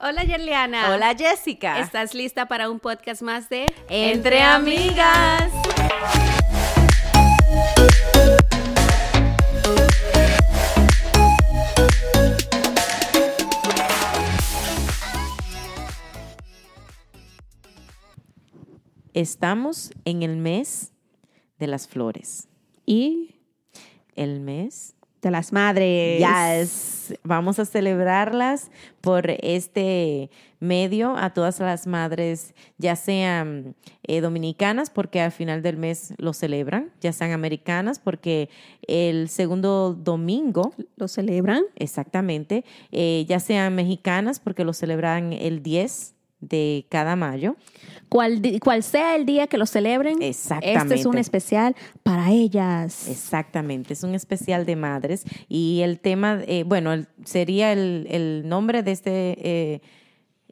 Hola Yerliana. Hola Jessica. ¿Estás lista para un podcast más de Entre Amigas? Estamos en el mes de las flores. Y El mes de las madres. Yes. Vamos a celebrarlas por este medio a todas las madres, ya sean eh, dominicanas, porque al final del mes lo celebran, ya sean americanas, porque el segundo domingo, ¿Lo celebran? exactamente, eh, ya sean mexicanas, porque lo celebran el 10 de cada mayo. Cual, cual sea el día que lo celebren, Exactamente. este es un especial para ellas. Exactamente, es un especial de madres y el tema, eh, bueno, el- sería el, el nombre de este eh,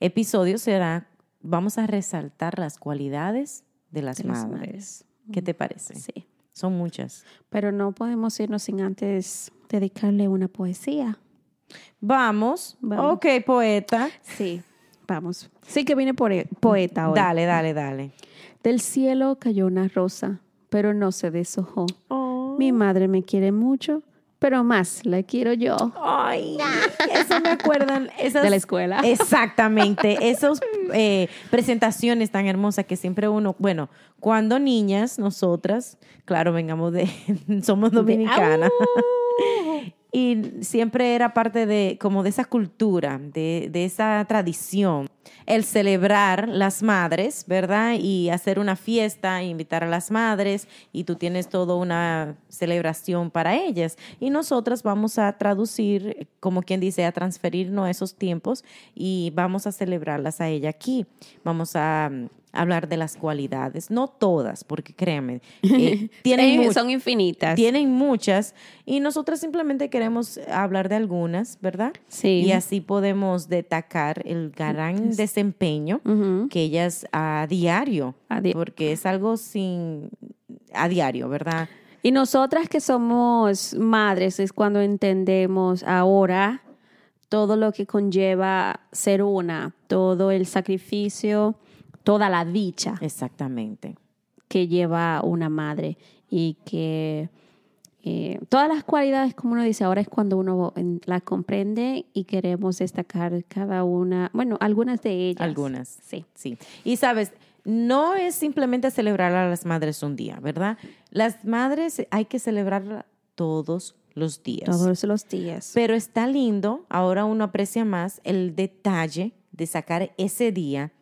episodio será, vamos a resaltar las cualidades de las De las madres. madres. ¿Qué te parece? Sí. Son muchas. Pero no podemos irnos sin antes dedicarle una poesía. Vamos. Vamos. Ok, poeta. Sí, vamos. Sí que viene por poeta hoy. Dale, dale, dale. Del cielo cayó una rosa, pero no se deshojó. Oh. Mi madre me quiere mucho, pero más la quiero yo. Ay, eso me acuerdan. Esas, De la escuela. Exactamente, esas eh, presentaciones tan hermosas que siempre uno, bueno, cuando niñas, nosotras, claro, vengamos de, somos dominicanas. Y siempre era parte de como de esa cultura, de, de esa tradición, el celebrar las madres, ¿verdad? Y hacer una fiesta, invitar a las madres y tú tienes toda una celebración para ellas. Y nosotras vamos a traducir, como quien dice, a transferirnos esos tiempos y vamos a celebrarlas a ella aquí. Vamos a hablar de las cualidades, no todas, porque créanme, eh, tienen son infinitas. tienen muchas y nosotros simplemente queremos hablar de algunas, ¿verdad? Sí. Y así podemos destacar el gran desempeño que ellas a diario, A di- porque es algo sin a diario, ¿verdad? Y nosotras que somos madres es cuando entendemos ahora todo lo que conlleva ser una, todo el sacrificio, toda la dicha Exactamente. que lleva una madre y que eh, todas las cualidades, como uno dice, ahora es cuando uno las comprende y queremos destacar cada una, bueno, algunas de ellas. Algunas. Sí. Sí. Y sabes, no es simplemente celebrar a las madres un día, ¿verdad? Las madres hay que celebrar todos los días. Todos los días. Pero está lindo, ahora uno aprecia más el detalle de sacar ese día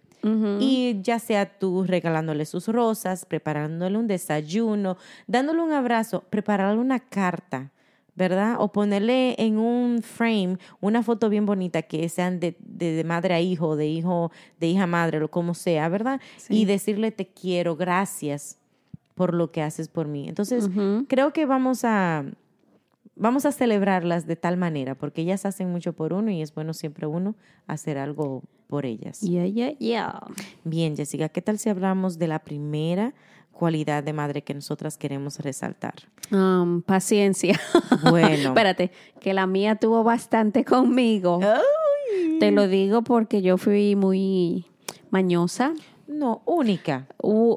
Y ya sea tú regalándole sus rosas, preparándole un desayuno, dándole un abrazo, prepararle una carta, ¿verdad? O ponerle en un frame una foto bien bonita que sean de, de- de madre a hijo, de hijo, de hija a madre, o como sea, ¿verdad? Sí. Y decirle te quiero, gracias por lo que haces por mí. Entonces, creo que vamos a vamos a celebrarlas de tal manera porque ellas hacen mucho por uno y es bueno siempre uno hacer algo por ellas. Yeah, yeah, yeah. Bien, Jessica, ¿qué tal si hablamos de la primera cualidad de madre que nosotras queremos resaltar? Um, paciencia. Bueno. Espérate, que la mía tuvo bastante conmigo. Te lo digo porque yo fui muy mañosa. No, única, Uh,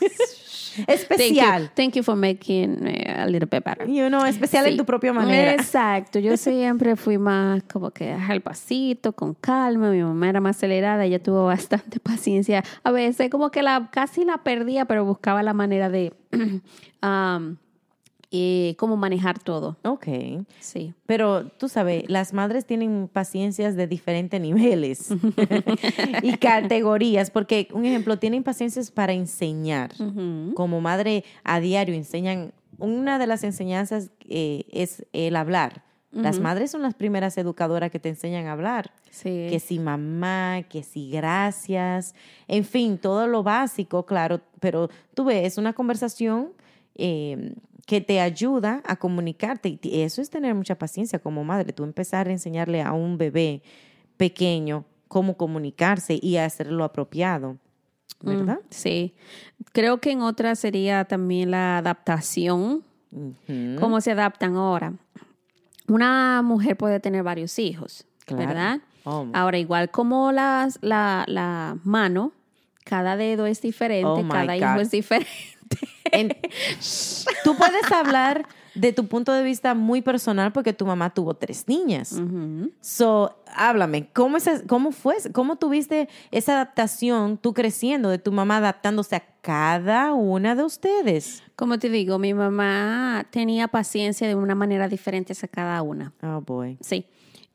especial. Thank you, thank you for making eh, a little bit better. Y uno especial en tu propia manera. Exacto, yo siempre fui más como que al pasito, con calma, mi mamá era más acelerada, ella tuvo bastante paciencia. A veces como que la casi la perdía, pero buscaba la manera de um, eh, cómo manejar todo. Ok. Sí. Pero tú sabes, las madres tienen paciencias de diferentes niveles y categorías, porque, un ejemplo, tienen paciencias para enseñar. Como madre a diario enseñan, una de las enseñanzas eh, es el hablar. Las madres son las primeras educadoras que te enseñan a hablar. Sí. Que si mamá, que si gracias, en fin, todo lo básico, claro, pero tú ves, es una conversación eh, que te ayuda a comunicarte y eso es tener mucha paciencia como madre, tú empezar a enseñarle a un bebé pequeño cómo comunicarse y hacerlo apropiado, ¿verdad? Mm, sí. Creo que en otra sería también la adaptación. ¿Cómo se adaptan ahora? Una mujer puede tener varios hijos, Claro. ¿verdad? Oh, Ahora, igual como las, la, la mano, cada dedo es diferente, Oh, cada hijo es diferente. En- tú puedes hablar de tu punto de vista muy personal porque tu mamá tuvo tres niñas. Ujú. So, háblame, ¿cómo, es, ¿cómo fue? ¿Cómo tuviste esa adaptación, tú creciendo, de tu mamá adaptándose a cada una de ustedes? Como te digo, mi mamá tenía paciencia de una manera diferente a cada una. Oh, boy. Sí.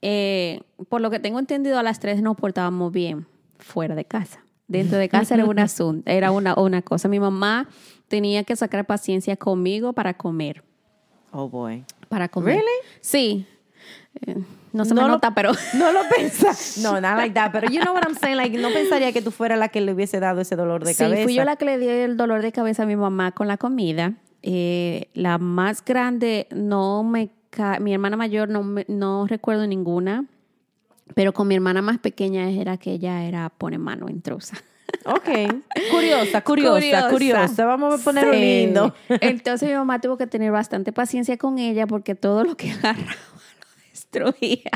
Eh, por lo que tengo entendido, a las tres nos portábamos bien fuera de casa. Dentro de casa era un asunto, era una, una cosa. Mi mamá tenía que sacar paciencia conmigo para comer. Oh, boy. Para comer. Really? Sí. Eh, no se No me lo- nota, pero No lo pensas. No, nada like that. Pero you know what I'm saying? Like, no pensaría que tú fueras la que le hubiese dado ese dolor de sí, cabeza. fui yo la que le di el dolor de cabeza a mi mamá con la comida. Eh, la más grande no me ca- mi hermana mayor no me- no recuerdo ninguna, pero con mi hermana más pequeña era que ella era pone mano intrusa. Ok. Curiosa, curiosa, curiosa. Vamos a ponerlo Sí. lindo. Entonces mi mamá tuvo que tener bastante paciencia con ella porque todo lo que agarraba lo destruía.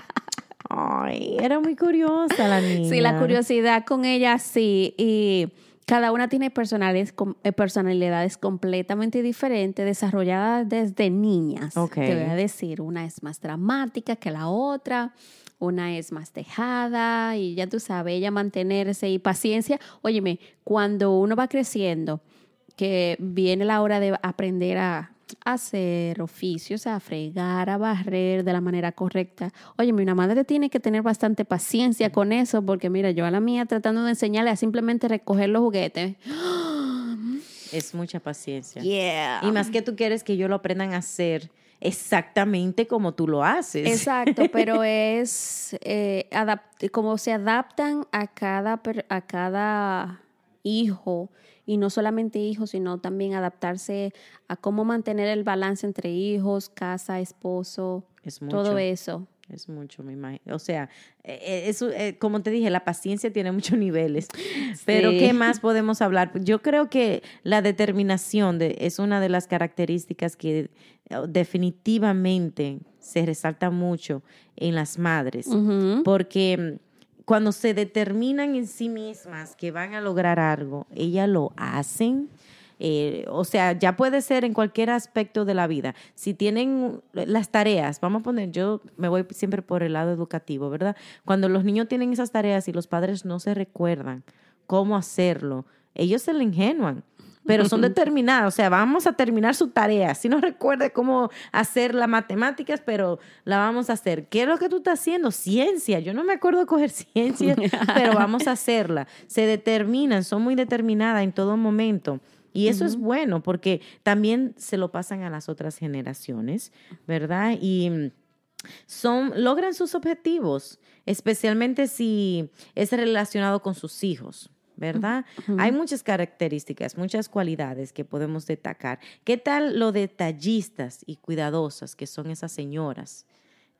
Ay, era muy curiosa la niña. Sí, la curiosidad con ella sí. Y cada una tiene personales, eh, personalidades completamente diferentes, desarrolladas desde niñas. Ok. Te voy a decir, una es más dramática que la otra, una es más dejada y ya tú sabes, ella mantenerse y paciencia. Óyeme, cuando uno va creciendo, que viene la hora de aprender a hacer oficios, a fregar, a barrer de la manera correcta. Oye, una madre tiene que tener bastante paciencia con eso, porque mira, yo a la mía tratando de enseñarle a simplemente recoger los juguetes. Es mucha paciencia. Yeah. Y más que tú quieres que ellos lo aprendan a hacer exactamente como tú lo haces. Exacto, pero es eh, como se adaptan a cada, a cada hijo y no solamente hijos, sino también adaptarse a cómo mantener el balance entre hijos, casa, esposo, Es todo eso. Es mucho, me imagino. O sea, eh, eh, eso, eh, como te dije, la paciencia tiene muchos niveles. Pero. ¿qué más podemos hablar? Yo creo que la determinación de, es una de las características que eh, definitivamente se resalta mucho en las madres. Porque mm, cuando se determinan en sí mismas que van a lograr algo, ellas lo hacen. Eh, o sea, ya puede ser en cualquier aspecto de la vida. Si tienen las tareas, vamos a poner, yo me voy siempre por el lado educativo, ¿verdad? Cuando los niños tienen esas tareas y los padres no se recuerdan cómo hacerlo, ellos se le ingenuan. Pero son determinados, o sea, vamos a terminar su tarea. Si no recuerde cómo hacer las matemáticas, pero la vamos a hacer. ¿Qué es lo que tú estás haciendo? Ciencia. Yo no me acuerdo coger ciencia, pero vamos a hacerla. Se determinan, son muy determinadas en todo momento. Y eso es bueno porque también se lo pasan a las otras generaciones, ¿verdad? Y mm, son, logran sus objetivos, especialmente si es relacionado con sus hijos. ¿Verdad? Hay muchas características, muchas cualidades que podemos destacar. ¿Qué tal lo detallistas y cuidadosas que son esas señoras?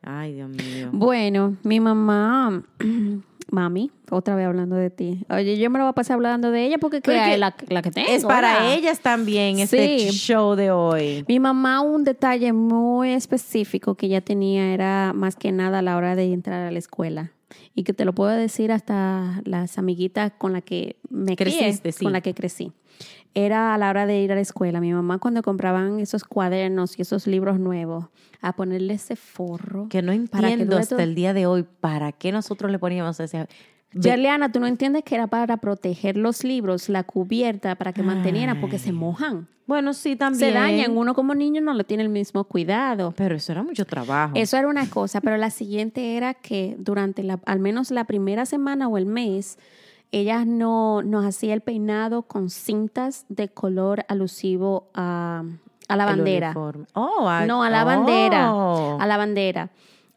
Ay, Dios mío. Bueno, mi mamá, mami, otra vez hablando de ti. Oye, yo me lo voy a pasar hablando de ella porque la, la que tengo. Es para ¿verdad? ellas también este Sí. show de hoy. Mi mamá, un detalle muy específico que ella tenía era más que nada a la hora de entrar a la escuela. Y que te lo puedo decir hasta las amiguitas con las que me crié, Creciste, sí. con las que crecí. Era a la hora de ir a la escuela. Mi mamá cuando compraban esos cuadernos y esos libros nuevos, a ponerle ese forro. Que no para que entiendo dure hasta el día de hoy para qué nosotros le poníamos ese... Yerliana, tú no entiendes que era para proteger los libros, la cubierta, para que mantenieran, porque se mojan. Bueno, sí, también. Se dañan. Uno como niño no le tiene el mismo cuidado. Pero eso era mucho trabajo. Eso era una cosa, pero la siguiente era que durante la, al menos la primera semana o el mes, ella no, nos hacía el peinado con cintas de color alusivo a, a la bandera. Oh, a- No, a la bandera. oh. A la bandera.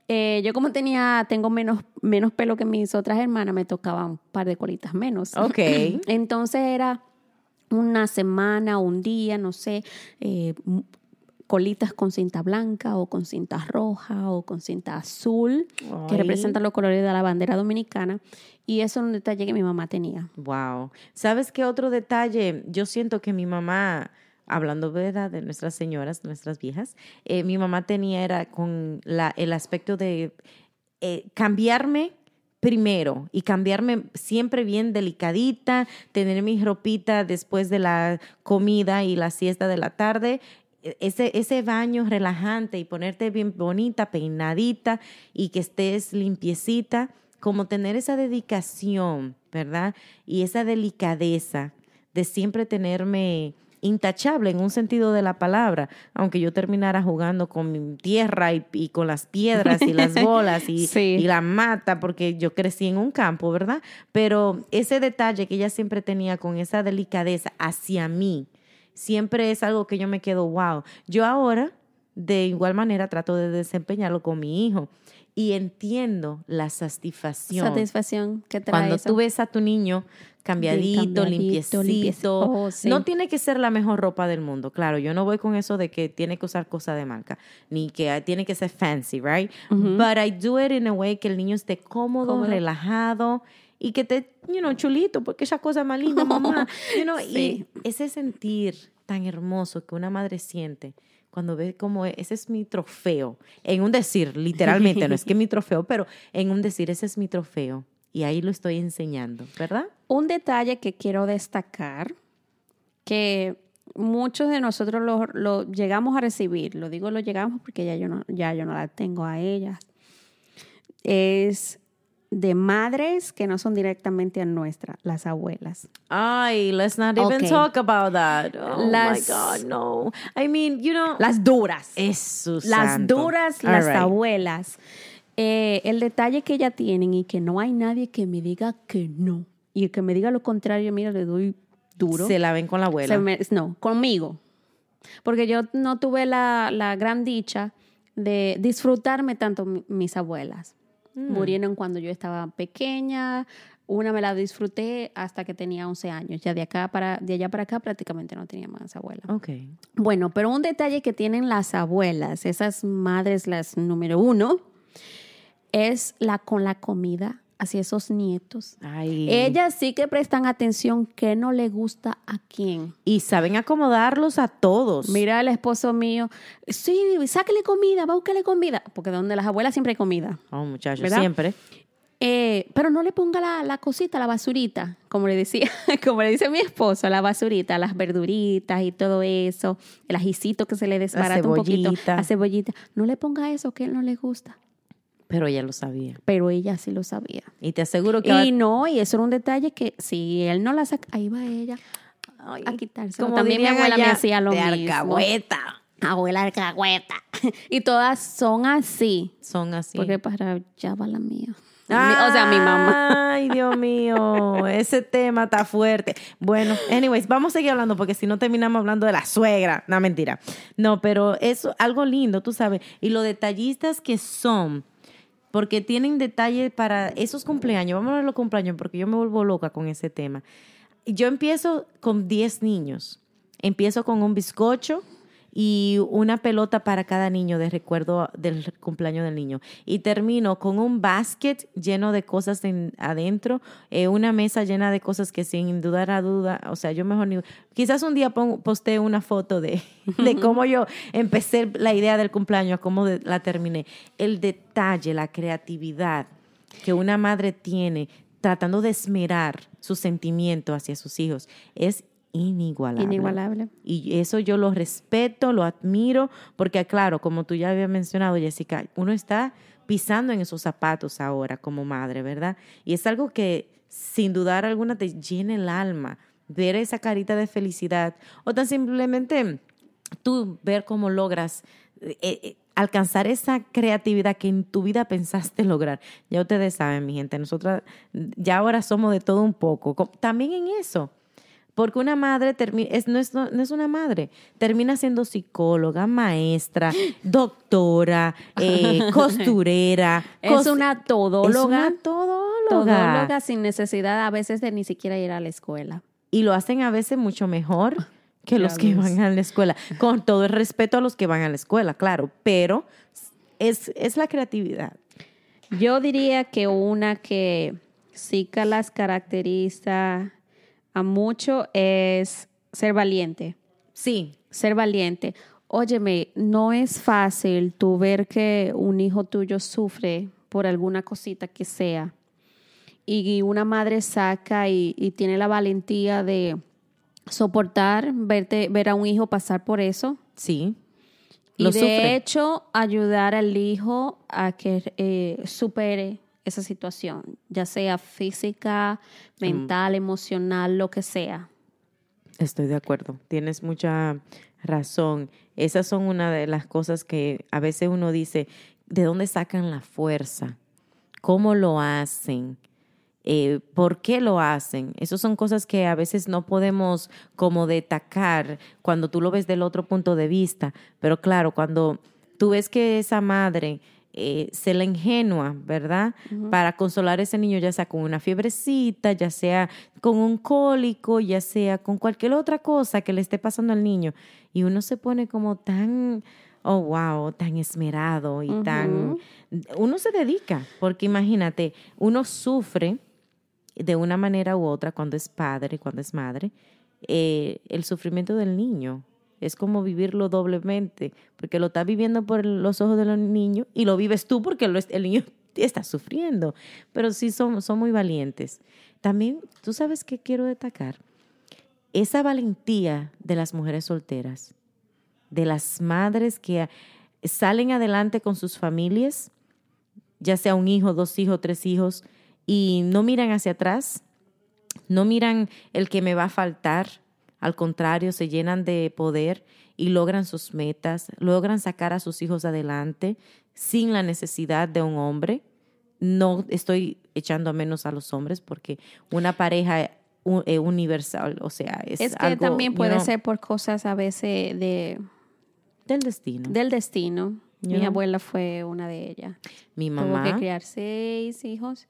Eh, yo como tenía, tengo menos, menos pelo que mis otras hermanas, me tocaba un par de colitas menos. Ok. Entonces era una semana, un día, no sé, eh, colitas con cinta blanca o con cinta roja o con cinta azul, que representan los colores de la bandera dominicana. Y eso es un detalle que mi mamá tenía. Wow. ¿Sabes qué otro detalle? Yo siento que mi mamá, hablando verdad de nuestras señoras, nuestras viejas, eh, mi mamá tenía era con la, el aspecto de eh, cambiarme primero y cambiarme siempre bien delicadita, tener mi ropita después de la comida y la siesta de la tarde. e, Ese, ese baño relajante y ponerte bien bonita, peinadita y que estés limpiecita, como tener esa dedicación, ¿verdad? Y esa delicadeza de siempre tenerme intachable en un sentido de la palabra, aunque yo terminara jugando con mi tierra y, y con las piedras y las bolas y, Sí. y la mata, porque yo crecí en un campo, ¿verdad? Pero ese detalle que ella siempre tenía con esa delicadeza hacia mí, siempre es algo que yo me quedo, wow. Yo ahora, de igual manera, trato de desempeñarlo con mi hijo y entiendo la satisfacción. Satisfacción que trae Cuando eso. tú ves a tu niño cambiadito, cambiadito, limpiecito, limpiecito. Oh, sí. no tiene que ser la mejor ropa del mundo. Claro, yo no voy con eso de que tiene que usar cosas de marca, ni que tiene que ser fancy, right? But I do it in a way que el niño esté cómodo, Cómodo. relajado y que te, you know, chulito, porque esa cosa más linda, mamá. You know, Sí. Y ese sentir tan hermoso que una madre siente cuando ve como ese es mi trofeo, en un decir, literalmente, no es que mi trofeo, pero en un decir, ese es mi trofeo. Y ahí lo estoy enseñando, ¿verdad? Un detalle que quiero destacar, que muchos de nosotros lo, lo llegamos a recibir, lo digo lo llegamos porque ya yo no, ya yo no la tengo a ellas, es de madres que no son directamente a nuestra, las abuelas. Ay, let's not even Okay. talk about that. Oh Las- my God, no. I mean, you know. Las duras. Eso, las santo. duras, All las right. abuelas. Eh, el detalle que ellas tienen y que no hay nadie que me diga que no. Y el que me diga lo contrario, mira, le doy duro. Se la ven con la abuela. Me- no, conmigo. Porque yo no tuve la, la gran dicha de disfrutarme tanto mi- mis abuelas. Mm. Murieron cuando yo estaba pequeña. Una me la disfruté hasta que tenía 11 años. Ya de acá para de allá para acá prácticamente no tenía más abuelas. Ok. Bueno, pero un detalle que tienen las abuelas, esas madres las número uno, es la con la comida hacia esos nietos. Ay. Ellas sí que prestan atención qué no le gusta a quién. Y saben acomodarlos a todos. Mira el esposo mío, sí, sáquele comida, búsquele comida, porque donde las abuelas siempre hay comida. Oh, muchachos, ¿Verdad? siempre. Eh, pero no le ponga la, la cosita, la basurita, como le decía, como le dice mi esposo, la basurita, las verduritas y todo eso, el ajicito que se le desbarata un poquito, la cebollita. No le ponga eso que a él no le gusta. Pero ella lo sabía. Pero ella sí lo sabía. Y te aseguro que... Y no, y eso era un detalle que si él no la saca, ahí va ella a quitarse. como También mi abuela me hacía lo de mismo. alcahueta. Abuela alcahueta. y todas son así. Son así. Porque para allá va la mía. O sea, mi mamá. Ay, Dios mío, ese tema está fuerte. Bueno, anyways, vamos a seguir hablando porque si no terminamos hablando de la suegra. No, mentira. No, pero es algo lindo, tú sabes. Y lo detallistas que son, porque tienen detalle para esos cumpleaños. Vamos a ver los cumpleaños porque yo me vuelvo loca con ese tema. Yo empiezo con 10 niños. Empiezo con un bizcocho y una pelota para cada niño de recuerdo del cumpleaños del niño. Y termino con un basket lleno de cosas en- adentro, eh, una mesa llena de cosas que sin dudar a duda, o sea, yo mejor ni... Quizás un día pon- postee una foto de, de cómo yo empecé la idea del cumpleaños, cómo la terminé. El detalle, la creatividad que una madre tiene tratando de esmerar su sentimiento hacia sus hijos es inigualable. Inigualable. Y eso yo lo respeto, lo admiro, porque claro, como tú ya habías mencionado, Jessica, uno está pisando en esos zapatos ahora como madre, ¿verdad? Y es algo que sin dudar alguna te llena el alma, ver esa carita de felicidad o tan simplemente tú ver cómo logras eh, eh, alcanzar esa creatividad que en tu vida pensaste lograr. Ya ustedes saben, mi gente, nosotras ya ahora somos de todo un poco. Co- También en eso. Porque una madre termi- es, no, es, no es una madre, termina siendo psicóloga, maestra, doctora, eh, costurera. Es una todóloga. Es una todóloga. Todóloga sin necesidad a veces de ni siquiera ir a la escuela. Y lo hacen a veces mucho mejor que los que van a la escuela. Con todo el respeto a los que van a la escuela, claro. Pero es, es la creatividad. Yo diría que una que sí que las caracteriza a mucho es ser valiente. Sí, Ser valiente. Óyeme, no es fácil tú ver que un hijo tuyo sufre por alguna cosita que sea y una madre saca y, y tiene la valentía de soportar verte, ver a un hijo pasar por eso. Sí. Y Lo de sufre. hecho, ayudar al hijo a que eh, supere esa situación, ya sea física, mental, emocional, lo que sea. Estoy de acuerdo, tienes mucha razón. Esas son una de las cosas que a veces uno dice, ¿de dónde sacan la fuerza? ¿Cómo lo hacen? Eh, ¿Por qué lo hacen? Esas son cosas que a veces no podemos como destacar cuando tú lo ves del otro punto de vista. Pero claro, cuando tú ves que esa madre eh, se la ingenua, ¿verdad? Para consolar a ese niño, ya sea con una fiebrecita, ya sea con un cólico, ya sea con cualquier otra cosa que le esté pasando al niño. Y uno se pone como tan, oh, wow, tan esmerado y tan... Uno se dedica, porque imagínate, uno sufre de una manera u otra cuando es padre, cuando es madre, eh, el sufrimiento del niño. Es como vivirlo doblemente, porque lo estás viviendo por los ojos de los niños y lo vives tú porque el niño está sufriendo. Pero sí son, son muy valientes. También, ¿tú sabes qué quiero destacar? Esa valentía de las mujeres solteras, de las madres que salen adelante con sus familias, ya sea un hijo, dos hijos, tres hijos, y no miran hacia atrás, no miran el que me va a faltar, al contrario, se llenan de poder y logran sus metas, logran sacar a sus hijos adelante sin la necesidad de un hombre. No estoy echando a menos a los hombres porque una pareja eh, universal, o sea, es, Es que algo, también you puede know, ser por cosas a veces de, del destino. del destino. You Mi know. abuela fue una de ellas. Mi Tuvo que mamá, criar seis hijos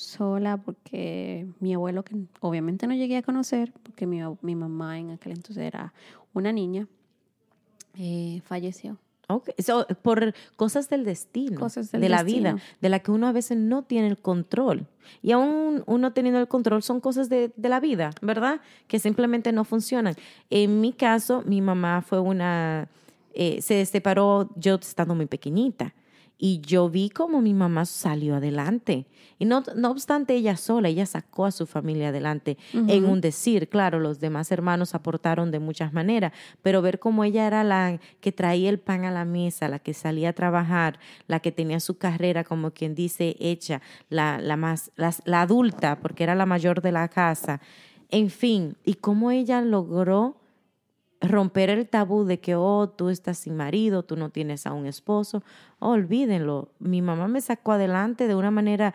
sola porque mi abuelo, que obviamente no llegué a conocer, porque mi, mi mamá en aquel entonces era una niña, eh, falleció. Ok, so, por cosas del destino, Cosas del de la destino. vida, de la que uno a veces no tiene el control. Y aún uno teniendo el control son cosas de, de la vida, ¿verdad? Que simplemente no funcionan. En mi caso, mi mamá fue una, eh, se separó yo estando muy pequeñita. Y yo vi cómo mi mamá salió adelante. Y no, no obstante ella sola, ella sacó a su familia adelante. En un decir, claro, los demás hermanos aportaron de muchas maneras, pero ver cómo ella era la que traía el pan a la mesa, la que salía a trabajar, la que tenía su carrera, como quien dice, hecha, la, la más, la, la adulta, porque era la mayor de la casa. En fin, y cómo ella logró romper el tabú de que, oh, tú estás sin marido, tú no tienes a un esposo. Olvídenlo. Mi mamá me sacó adelante de una manera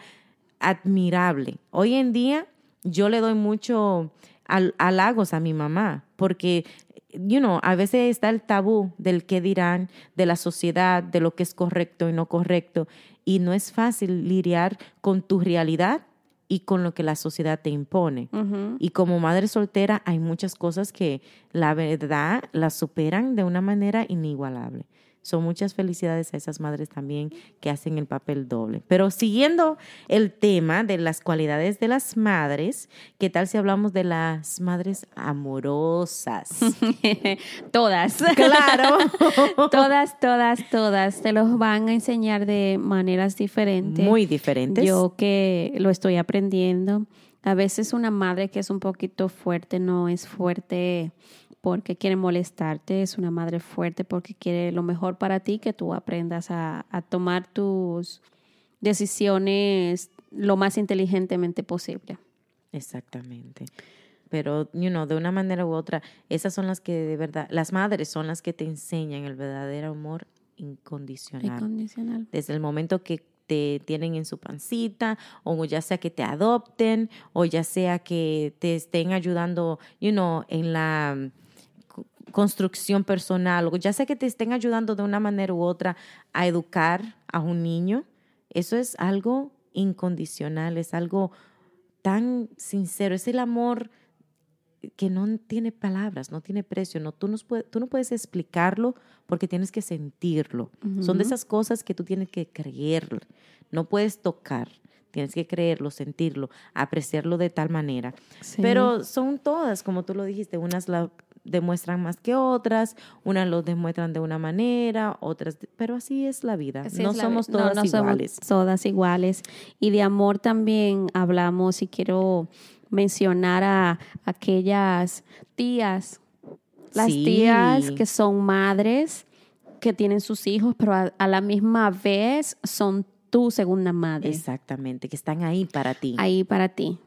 admirable. Hoy en día yo le doy mucho hal- halagos a mi mamá porque, you know, a veces está el tabú del qué dirán, de la sociedad, de lo que es correcto y no correcto. Y no es fácil lidiar con tu realidad y con lo que la sociedad te impone. Y como madre soltera hay muchas cosas que la verdad las superan de una manera inigualable. Son muchas felicidades a esas madres también que hacen el papel doble. Pero siguiendo el tema de las cualidades de las madres, ¿qué tal si hablamos de las madres amorosas? todas. claro. todas, todas, todas. Te los van a enseñar de maneras diferentes. Muy diferentes. Yo que lo estoy aprendiendo. A veces una madre que es un poquito fuerte no es fuerte porque quiere molestarte, es una madre fuerte porque quiere lo mejor para ti, que tú aprendas a, a tomar tus decisiones lo más inteligentemente posible. Exactamente. Pero, you know, de una manera u otra, esas son las que de verdad, las madres son las que te enseñan el verdadero amor incondicional. Incondicional. desde el momento que te tienen en su pancita, o ya sea que te adopten, o ya sea que te estén ayudando, you know, en la construcción personal, ya sea que te estén ayudando de una manera u otra a educar a un niño, eso es algo incondicional, es algo tan sincero, es el amor que no tiene palabras, no tiene precio, no, tú, no puedes, tú no puedes explicarlo porque tienes que sentirlo. Son de esas cosas que tú tienes que creer, no puedes tocar, tienes que creerlo, sentirlo, apreciarlo de tal manera. Sí. Pero son todas, como tú lo dijiste, unas la- demuestran más que otras, unas lo demuestran de una manera, otras, pero así es la vida. Así no la somos vi- todas no iguales. todas iguales. Y de amor también hablamos y quiero mencionar a aquellas tías, las Sí. tías que son madres, que tienen sus hijos, pero a, a la misma vez son tu segunda madre. Exactamente, que están ahí para ti. ahí para ti.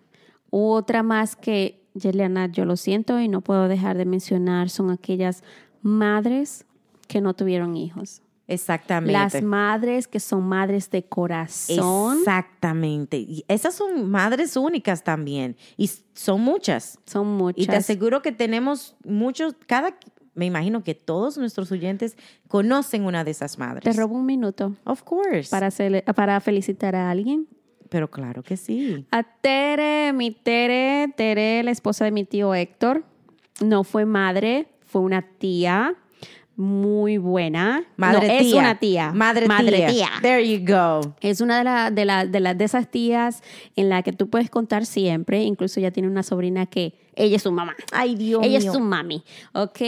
Otra más que, Yeliana, yo lo siento y no puedo dejar de mencionar, son aquellas madres que no tuvieron hijos. Exactamente. Las madres que son madres de corazón. Exactamente. Y esas son madres únicas también. Y son muchas. Son muchas. Y te aseguro que tenemos muchos, cada, me imagino que todos nuestros oyentes conocen una de esas madres. Te robo un minuto Of course. para, para felicitar a alguien. Pero claro que sí. A Tere, mi Tere, Tere, la esposa de mi tío Héctor, no fue madre, fue una tía muy buena. Madre No, tía. Es una tía. Madre, Madre tía. tía. There you go. Es una de, la- de, la- de, las de esas tías en la que tú puedes contar siempre. Incluso ella tiene una sobrina que ella es su mamá. Ay, Dios ella mío. es su mami, ¿ok?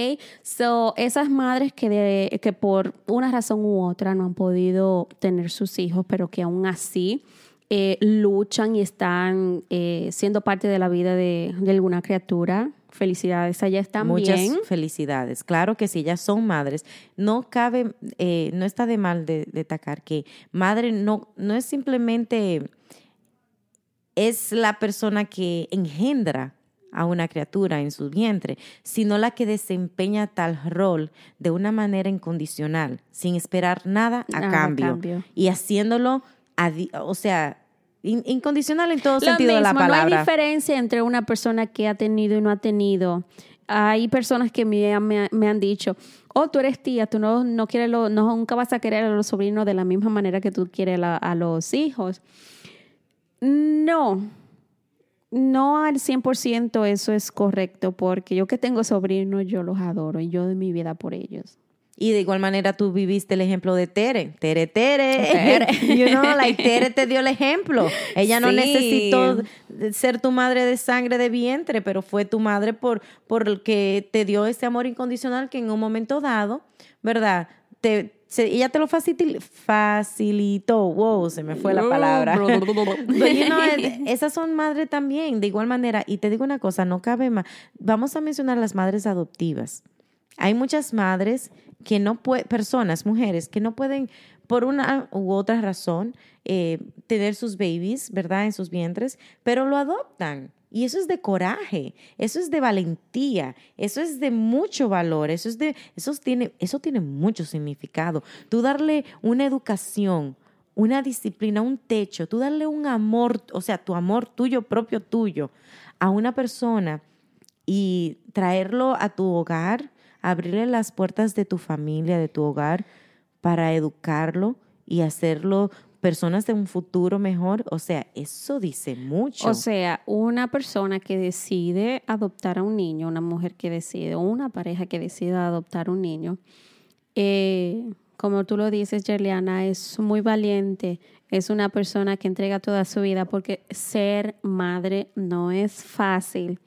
So, esas madres que, de- que por una razón u otra no han podido tener sus hijos, pero que aún así eh, luchan y están eh, siendo parte de la vida de, de alguna criatura. Felicidades a ellas también. Muchas felicidades. Claro que sí, ellas son madres. No cabe, eh, no está de mal de, destacar que madre no, no es simplemente, es la persona que engendra a una criatura en su vientre, sino la que desempeña tal rol de una manera incondicional, sin esperar nada a Nada a cambio, cambio. y haciéndolo, o sea, in- incondicional en todo Lo sentido de la mismo, No hay palabra. diferencia entre una persona que ha tenido y no ha tenido. Hay personas que me, me- me han dicho, oh, tú eres tía, tú no, no quieres lo- no, nunca vas a querer a los sobrinos de la misma manera que tú quieres la- a los hijos. No, no al 100% eso es correcto, porque yo que tengo sobrinos, yo los adoro y yo doy mi vida por ellos. Y de igual manera tú viviste el ejemplo de Tere. Tere, Tere. Tere. You know, like Tere te dio el ejemplo. Ella no necesitó ser tu madre de sangre de vientre, pero fue tu madre por, por el que te dio ese amor incondicional que en un momento dado, ¿verdad? Te, se- ella te lo facil- facilitó. Wow, se me fue la palabra. But, you know, es- esas son madres también, de igual manera. Y te digo una cosa, no cabe más. Vamos a mencionar las madres adoptivas. Hay muchas madres que no pueden, personas, mujeres, que no pueden, por una u otra razón, eh, tener sus babies, ¿verdad?, en sus vientres, pero lo adoptan. Y eso es de coraje, eso es de valentía, eso es de mucho valor, eso, es de, eso, tiene, eso tiene mucho significado. Tú darle una educación, una disciplina, un techo, tú darle un amor, o sea, tu amor tuyo, propio tuyo, a una persona y traerlo a tu hogar, abrirle las puertas de tu familia, de tu hogar, para educarlo y hacerlo personas de un futuro mejor. O sea, eso dice mucho. O sea, una persona que decide adoptar a un niño, una mujer que decide, o una pareja que decide adoptar un niño, eh, como tú lo dices, Yerliana, es muy valiente, es una persona que entrega toda su vida porque ser madre no es fácil,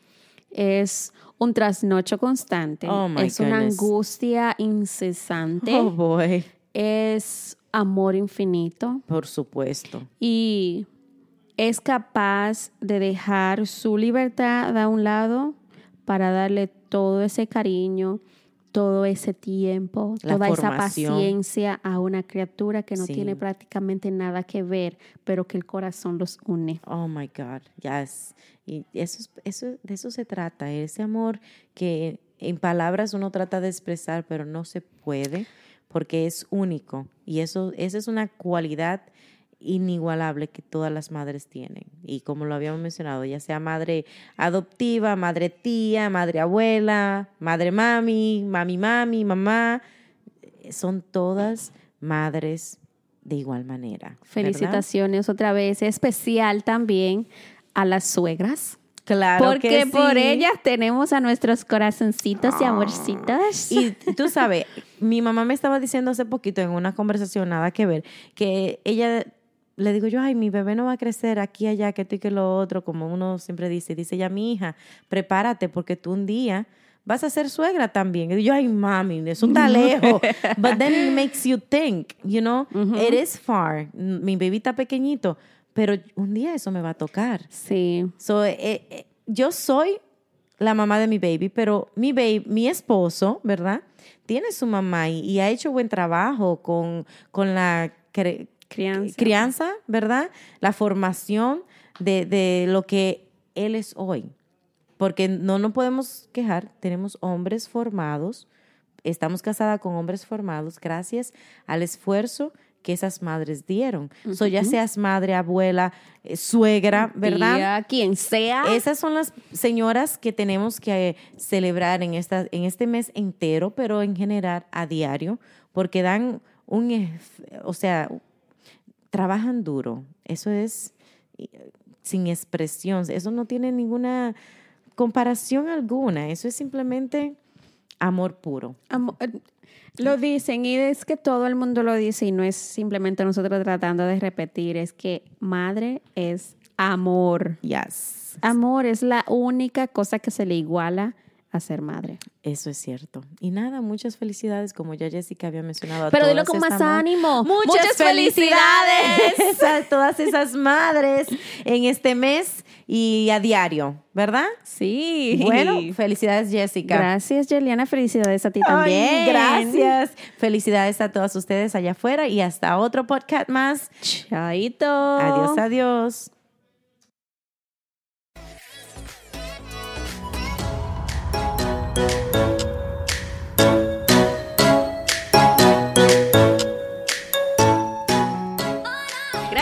es un trasnocho constante, Oh, my es una goodness. angustia incesante, oh boy, es amor infinito por supuesto. y es capaz de dejar su libertad a un lado para darle todo ese cariño, todo ese tiempo, La toda esa formación. paciencia a una criatura que no Sí. tiene prácticamente nada que ver, pero que el corazón los une. Oh my God, yes. Y eso, es- eso, de eso se trata, ese amor que en palabras uno trata de expresar, pero no se puede porque es único. Y eso, esa es una cualidad inigualable que todas las madres tienen. Y como lo habíamos mencionado, ya sea madre adoptiva, madre tía, madre abuela, madre mami, mami mami, mamá, son todas madres de igual manera. ¿verdad? Felicitaciones otra vez, especial también a las suegras. Claro porque que por sí. ellas tenemos a nuestros corazoncitos y amorcitos. Y tú sabes, mi mamá me estaba diciendo hace poquito en una conversación, nada que ver, que ella, le digo yo, ay, mi bebé no va a crecer aquí, allá, que esto y que lo otro, como uno siempre dice. Dice ella, mi hija, prepárate porque tú un día vas a ser suegra también. Y yo, ay, mami, eso está lejos. But then it makes you think, you know, it is far. Mi baby está pequeñito, pero un día eso me va a tocar. Sí. So, eh, eh, yo soy la mamá de mi baby, pero mi baby, mi esposo, ¿verdad? Tiene su mamá y, y ha hecho buen trabajo con, con la cre- Crianza. crianza, ¿verdad? La formación de, de lo que él es hoy. Porque no nos podemos quejar, tenemos hombres formados, estamos casadas con hombres formados gracias al esfuerzo que esas madres dieron. So, ya seas madre, abuela, eh, suegra, ¿verdad? Tía, quien sea. Esas son las señoras que tenemos que celebrar en, esta, en este mes entero, pero en general a diario, porque dan un, o sea, trabajan duro. Eso es eh, sin expresión, eso no tiene ninguna comparación alguna, eso es simplemente amor puro. Eh, lo dicen y es que todo el mundo lo dice y no es simplemente nosotros tratando de repetir, es que madre es amor. Yes. Amor es la única cosa que se le iguala a ser madre. Eso es cierto. Y nada, muchas felicidades, como ya Jessica había mencionado. a Pero dilo con más ánimo. Muchas, Muchas felicidades felicidades. a todas esas madres en este mes y a diario, ¿verdad? Sí. Bueno, felicidades Jessica. Gracias, Juliana. Felicidades a ti Ay, también. gracias. Felicidades a todas ustedes allá afuera y hasta otro podcast más. Chaito. Adiós, adiós.